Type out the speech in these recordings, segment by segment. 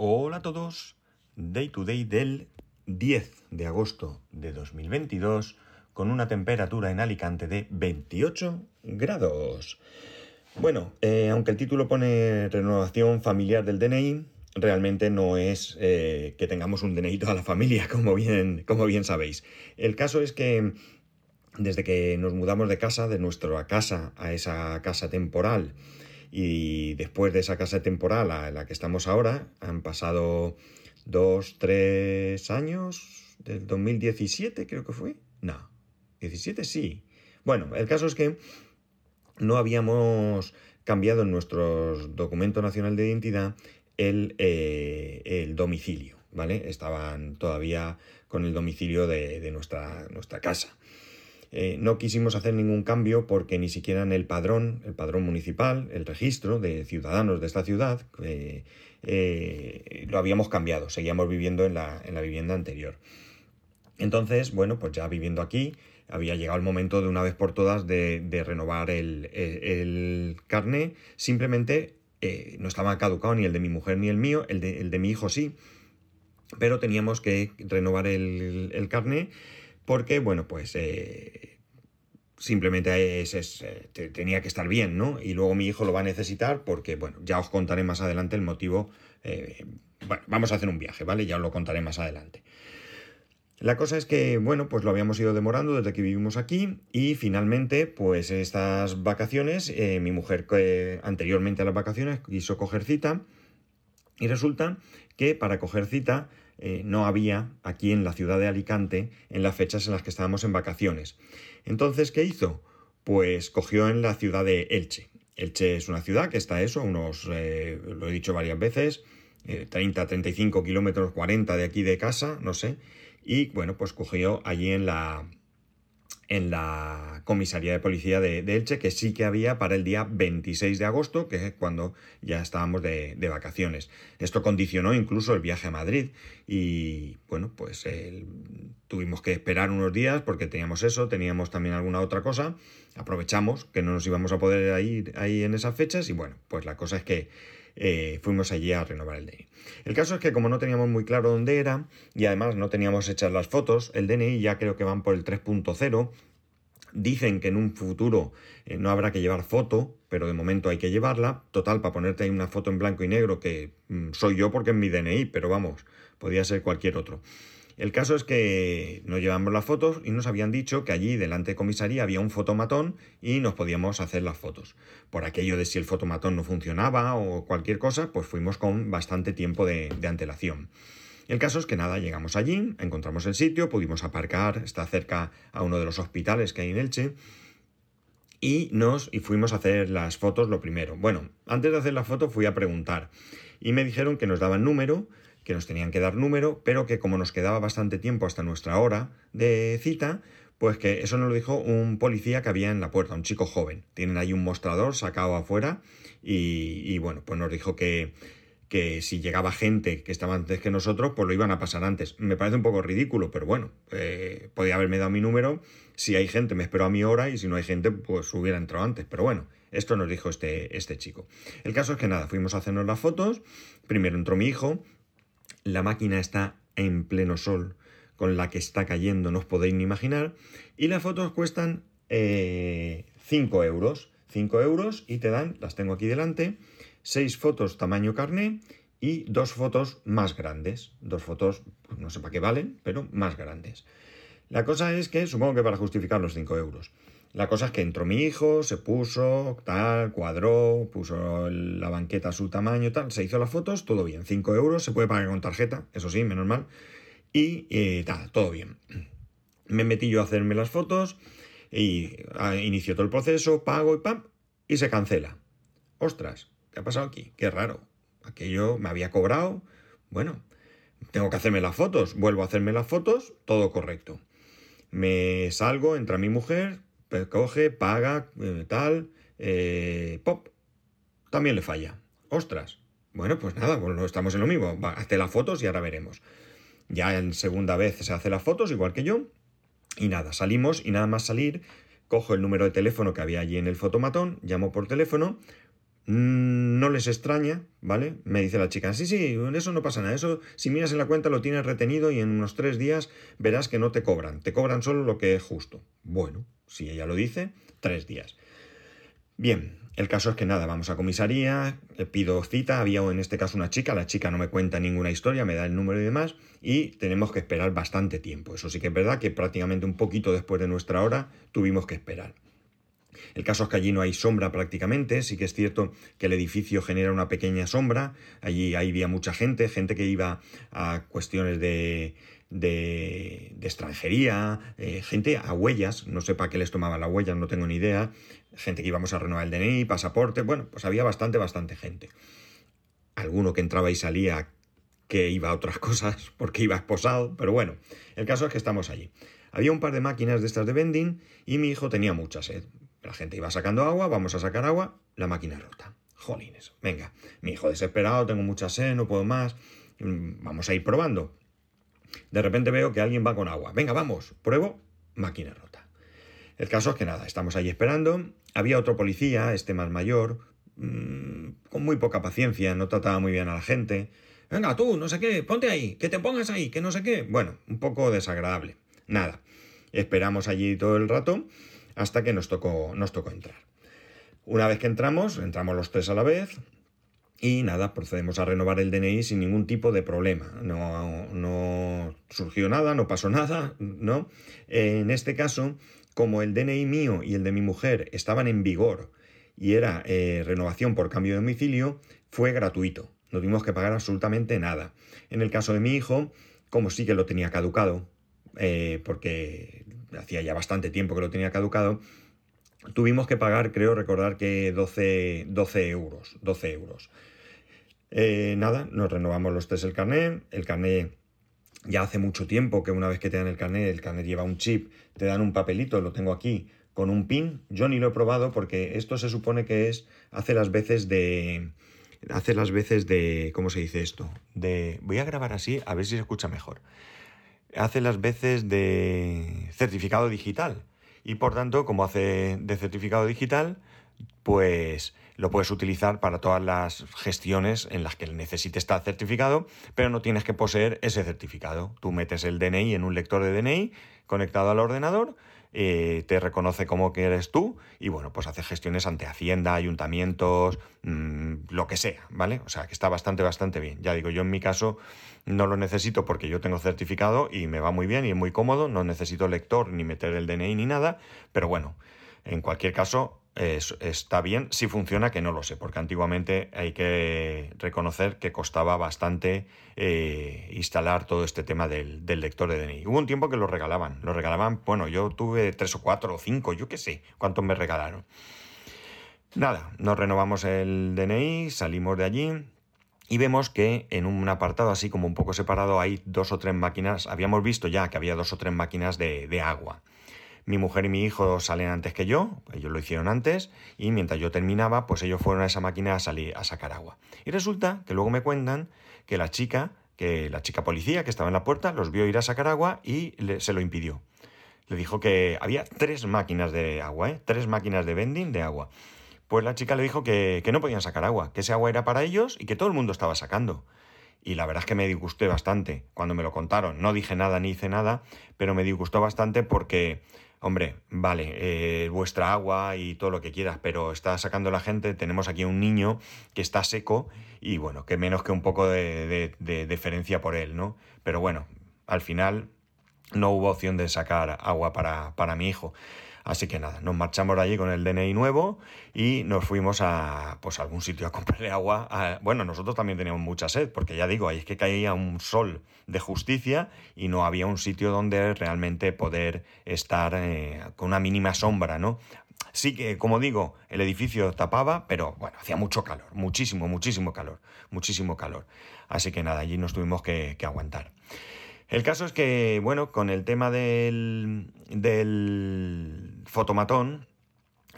Hola a todos, Day to Day del 10 de agosto de 2022 con una temperatura en Alicante de 28 grados. Bueno, eh, aunque el título pone renovación familiar del DNI, realmente no es eh, que tengamos un DNI toda la familia, como bien, como bien sabéis. El caso es que desde que nos mudamos de casa, de nuestra casa a esa casa temporal, y después de esa casa temporal a la que estamos ahora, han pasado dos, tres años, del 2017 creo que fue. No, 17 sí. Bueno, el caso es que no habíamos cambiado en nuestro documento nacional de identidad el, eh, el domicilio, ¿vale? Estaban todavía con el domicilio de, de nuestra, nuestra casa. Eh, no quisimos hacer ningún cambio porque ni siquiera en el padrón, el padrón municipal, el registro de ciudadanos de esta ciudad, eh, eh, lo habíamos cambiado, seguíamos viviendo en la, en la vivienda anterior. Entonces, bueno, pues ya viviendo aquí, había llegado el momento de una vez por todas de, de renovar el, el. Simplemente no estaba caducado ni el de mi mujer ni el mío, el de, el de mi hijo sí, pero teníamos que renovar el, el porque, bueno, pues eh, simplemente es, eh, tenía que estar bien, ¿no? Y luego mi hijo lo va a necesitar porque, bueno, ya os contaré más adelante el motivo. Eh, bueno, vamos a hacer un viaje, ¿vale? Ya os lo contaré más adelante. La cosa es que, bueno, pues lo habíamos ido demorando desde que vivimos aquí y finalmente, pues estas vacaciones, mi mujer anteriormente a las vacaciones quiso coger cita y resulta que para coger cita eh, no había aquí en la ciudad de Alicante en las fechas en las que estábamos en vacaciones. Entonces, ¿qué hizo? Pues cogió en la ciudad de Elche. Elche es una ciudad que está eso, unos, eh, lo he dicho varias veces, eh, 30, 35 kilómetros, 40 de aquí de casa, no sé. Y bueno, pues cogió allí en la, en la comisaría de policía de, Elche, que sí que había para el día 26 de agosto, que es cuando ya estábamos de, de vacaciones. Esto condicionó incluso el viaje a Madrid y bueno, pues tuvimos que esperar unos días porque teníamos eso, teníamos también alguna otra cosa, aprovechamos que no nos íbamos a poder ir ahí en esas fechas y bueno, pues la cosa es que eh, fuimos allí a renovar el DNI. El caso es que como no teníamos muy claro dónde era y además no teníamos hechas las fotos, el DNI ya creo que van por el 3.0. Dicen que en un futuro eh, no habrá que llevar foto, pero de momento hay que llevarla. Total, para ponerte ahí una foto en blanco y negro, que mm, soy yo porque es mi DNI, pero vamos, podría ser cualquier otro. El caso es que nos llevamos las fotos y nos habían dicho que allí delante de comisaría había un fotomatón y nos podíamos hacer las fotos. Por aquello de si el fotomatón no funcionaba o cualquier cosa, pues fuimos con bastante tiempo de, de antelación. El caso es que nada, llegamos allí, encontramos el sitio, pudimos aparcar, está cerca a uno de los hospitales que hay en Elche. Y nos y fuimos a hacer las fotos lo primero. Bueno, antes de hacer la foto fui a preguntar y me dijeron que nos daban número, que nos tenían que dar número, pero que como nos quedaba bastante tiempo hasta nuestra hora de cita, pues que eso nos lo dijo un policía que había en la puerta, un chico joven. Tienen ahí un mostrador sacado afuera y, bueno, pues nos dijo que, que si llegaba gente que estaba antes que nosotros, pues lo iban a pasar antes. Me parece un poco ridículo, pero bueno, eh, podía haberme dado mi número. Si hay gente, me espero a mi hora y si no hay gente, pues hubiera entrado antes. Pero bueno, esto nos dijo este, este chico. El caso es que nada, fuimos a hacernos las fotos. Primero entró mi hijo, la máquina está en pleno sol con la que está cayendo, no os podéis ni imaginar, y las fotos cuestan eh, 5 euros. 5 euros y te dan, las tengo aquí delante, 6 fotos tamaño carné y dos fotos más grandes. Dos fotos, pues no sé para qué valen, pero más grandes. La cosa es que, supongo que para justificar los 5 euros. La cosa es que entró mi hijo, se puso, tal, cuadró, puso la banqueta a su tamaño, tal, se hizo las fotos, todo bien. 5 euros, se puede pagar con tarjeta, eso sí, menos mal. Y eh, tal, todo bien. Me metí yo a hacerme las fotos y ah, inició todo el proceso, pago y pam, y se cancela. Ostras, ¿qué ha pasado aquí? Qué raro. Aquello me había cobrado. Bueno, tengo que hacerme las fotos, vuelvo a hacerme las fotos, todo correcto. Me salgo, entra mi mujer, coge, paga, eh, tal, eh, pop, también le falla. Ostras. Bueno, pues nada, pues estamos en lo mismo. Va, hazte las fotos y ahora veremos. Ya en segunda vez se hace las fotos, igual que yo. Y nada, salimos y nada más salir, cojo el número de teléfono que había allí en el fotomatón, llamo por teléfono, no les extraña, ¿vale? Me dice la chica, sí, sí, eso no pasa nada, eso si miras en la cuenta lo tienes retenido y en unos tres días verás que no te cobran, te cobran solo lo que es justo. Bueno, si ella lo dice, tres días. Bien, el caso es que nada, vamos a comisaría, pido cita, había en este caso una chica, la chica no me cuenta ninguna historia, me da el número y demás, y tenemos que esperar bastante tiempo. Eso sí que es verdad que prácticamente un poquito después de nuestra hora tuvimos que esperar. El caso es que allí no hay sombra prácticamente, sí que es cierto que el edificio genera una pequeña sombra, allí había mucha gente, gente que iba a cuestiones de, de, extranjería, eh, gente a huellas, no sé para qué les tomaban las huellas, no tengo ni idea, gente que íbamos a renovar el DNI, pasaporte, bueno, pues había bastante, bastante gente. Alguno que entraba y salía que iba a otras cosas porque iba esposado, pero bueno, el caso es que estamos allí. Había un par de máquinas de estas de vending y mi hijo tenía mucha sed. La gente iba sacando agua, vamos a sacar agua, la máquina rota. Jolines, venga, mi hijo desesperado, tengo mucha sed, no puedo más, mm, vamos a ir probando. De repente veo que alguien va con agua. Venga, vamos, pruebo, máquina rota. El caso es que nada, estamos ahí esperando. Había otro policía, este más mayor, mm, con muy poca paciencia, no trataba muy bien a la gente. Venga, tú, no sé qué, ponte ahí, que te pongas ahí, que no sé qué. Bueno, un poco desagradable. Nada. Esperamos allí todo el rato hasta que nos tocó, nos tocó entrar. Una vez que entramos, entramos los tres a la vez, y nada, procedemos a renovar el DNI sin ningún tipo de problema. No, no surgió nada, no pasó nada, ¿no? En este caso, como el DNI mío y el de mi mujer estaban en vigor y era eh, renovación por cambio de domicilio, fue gratuito. No tuvimos que pagar absolutamente nada. En el caso de mi hijo, como sí que lo tenía caducado, eh, porque hacía ya bastante tiempo que lo tenía caducado, tuvimos que pagar, creo recordar que 12, 12 euros. 12 euros. Eh, nada, nos renovamos los tres el carnet. El carnet ya hace mucho tiempo que una vez que te dan el carnet, el carnet lleva un chip, te dan un papelito, lo tengo aquí, con un pin. Yo ni lo he probado porque esto se supone que es, hace las veces de, hace las veces de, ¿cómo se dice esto? De, voy a grabar así a ver si se escucha mejor. Hace las veces de certificado digital. Y por tanto, como hace de certificado digital, pues lo puedes utilizar para todas las gestiones en las que necesites estar certificado, pero no tienes que poseer ese certificado. Tú metes el DNI en un lector de DNI conectado al ordenador, eh, te reconoce como que eres tú y bueno, pues hace gestiones ante Hacienda, ayuntamientos, mm, lo que sea, ¿vale? O sea, que está bastante, bastante bien. Ya digo, yo en mi caso no lo necesito porque yo tengo certificado y me va muy bien y es muy cómodo, no necesito lector ni meter el DNI ni nada, pero bueno, en cualquier caso, está bien, si funciona, que no lo sé, porque antiguamente hay que reconocer que costaba bastante eh, instalar todo este tema del, lector de DNI. Hubo un tiempo que lo regalaban, lo regalaban, bueno, yo tuve tres o cuatro o cinco, yo qué sé, cuántos me regalaron. Nada, nos renovamos el DNI, salimos de allí, y vemos que en un apartado así como un poco separado hay dos o tres máquinas, habíamos visto ya que había dos o tres máquinas de, de agua. Mi mujer y mi hijo salen antes que yo, ellos lo hicieron antes, y mientras yo terminaba, pues ellos fueron a esa máquina a salir a sacar agua. Y resulta que luego me cuentan que la chica, que la chica policía que estaba en la puerta, los vio ir a sacar agua y se lo impidió. Le dijo que había tres máquinas de agua, ¿eh? tres máquinas de vending de agua. Pues la chica le dijo que, que no podían sacar agua, que ese agua era para ellos y que todo el mundo estaba sacando y la verdad es que me disgusté bastante cuando me lo contaron. No dije nada ni hice nada, pero me disgustó bastante porque hombre, vale, eh, vuestra agua y todo lo que quieras, pero está sacando la gente, tenemos aquí un niño que está seco y bueno, que menos que un poco de, de, deferencia por él, ¿no? Pero bueno, al final no hubo opción de sacar agua para, para mi hijo. Así que nada, nos marchamos de allí con el DNI nuevo y nos fuimos a pues algún sitio a comprarle agua. Bueno, nosotros también teníamos mucha sed, porque ya digo, ahí es que caía un sol de justicia y no había un sitio donde realmente poder estar eh, con una mínima sombra, ¿no? Sí que, como digo, el edificio tapaba, pero bueno, hacía mucho calor, muchísimo, muchísimo calor, muchísimo calor. Así que nada, allí nos tuvimos que aguantar. El caso es que, bueno, con el tema del, del fotomatón,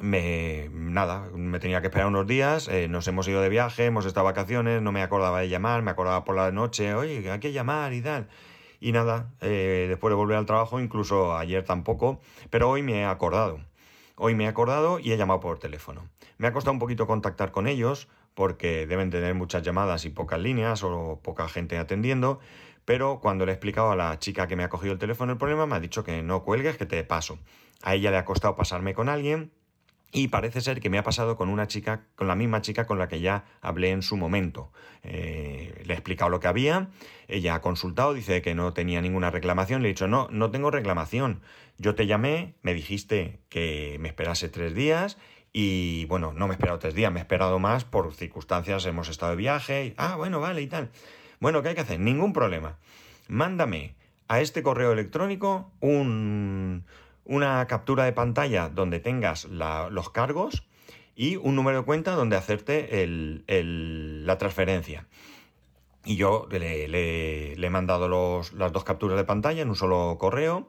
me, nada, me tenía que esperar unos días, eh, nos hemos ido de viaje, hemos estado vacaciones, no me acordaba de llamar, me acordaba por la noche, oye, hay que llamar y tal. Y nada, eh, después de volver al trabajo, incluso ayer tampoco, pero hoy me he acordado. hoy me he acordado y he llamado por teléfono. Me ha costado un poquito contactar con ellos porque deben tener muchas llamadas y pocas líneas o poca gente atendiendo, pero cuando le he explicado a la chica que me ha cogido el teléfono el problema, me ha dicho que no cuelgues, que te paso. A ella le ha costado pasarme con alguien y parece ser que me ha pasado con una chica, con la misma chica con la que ya hablé en su momento. Eh, le he explicado lo que había, ella ha consultado, dice que no tenía ninguna reclamación, le he dicho, no, no tengo reclamación. Yo te llamé, me dijiste que me esperase tres días y bueno, no me he esperado tres días, me he esperado más por circunstancias, hemos estado de viaje, y, ah, bueno, vale y tal. Bueno, ¿qué hay que hacer? Ningún problema. Mándame a este correo electrónico un, una captura de pantalla donde tengas los cargos y un número de cuenta donde hacerte la transferencia. Y yo le, he mandado las dos capturas de pantalla en un solo correo,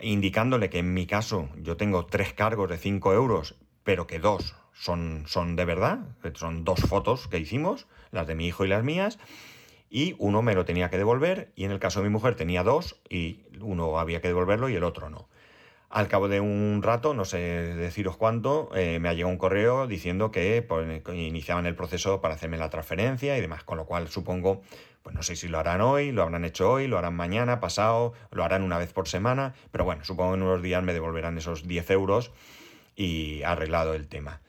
indicándole que en mi caso yo tengo tres cargos de 5 euros, pero que dos son, son de verdad, son dos fotos que hicimos, las de mi hijo y las mías, y uno me lo tenía que devolver, y en el caso de mi mujer tenía dos, y uno había que devolverlo y el otro no. Al cabo de un rato, no sé deciros cuánto, eh, me ha llegado un correo diciendo que pues, iniciaban el proceso para hacerme la transferencia y demás, con lo cual supongo, pues no sé si lo harán hoy, lo habrán hecho hoy, lo harán mañana, pasado, lo harán una vez por semana, pero bueno, supongo que en unos días me devolverán esos 10 euros y arreglado el tema.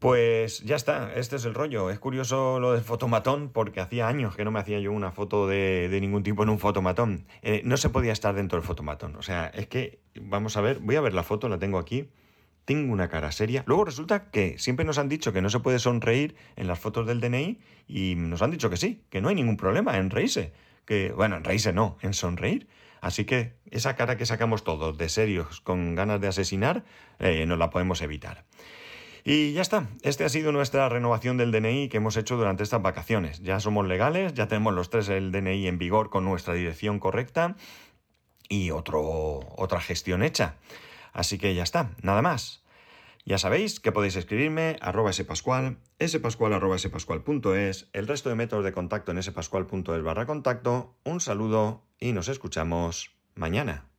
Pues ya está, este es el rollo. Es curioso lo del fotomatón porque hacía años que no me hacía yo una foto de, ningún tipo en un fotomatón. Eh, no se podía estar dentro del fotomatón. O sea, es que, vamos a ver, voy a ver la foto, la tengo aquí. Tengo una cara seria. Luego resulta que siempre nos han dicho que no se puede sonreír en las fotos del DNI y nos han dicho que sí, que no hay ningún problema en reírse. Que, bueno, en reírse no, en sonreír. Así que esa cara que sacamos todos de serios con ganas de asesinar, eh, nos la podemos evitar. Y ya está, este ha sido nuestra renovación del DNI que hemos hecho durante estas vacaciones. Ya somos legales, ya tenemos los tres el DNI en vigor con nuestra dirección correcta y otro, otra gestión hecha. Así que ya está, nada más. Ya sabéis que podéis escribirme arroba spascual, spascual arroba spascual.es, el resto de métodos de contacto en spascual.es barra contacto. Un saludo y nos escuchamos mañana.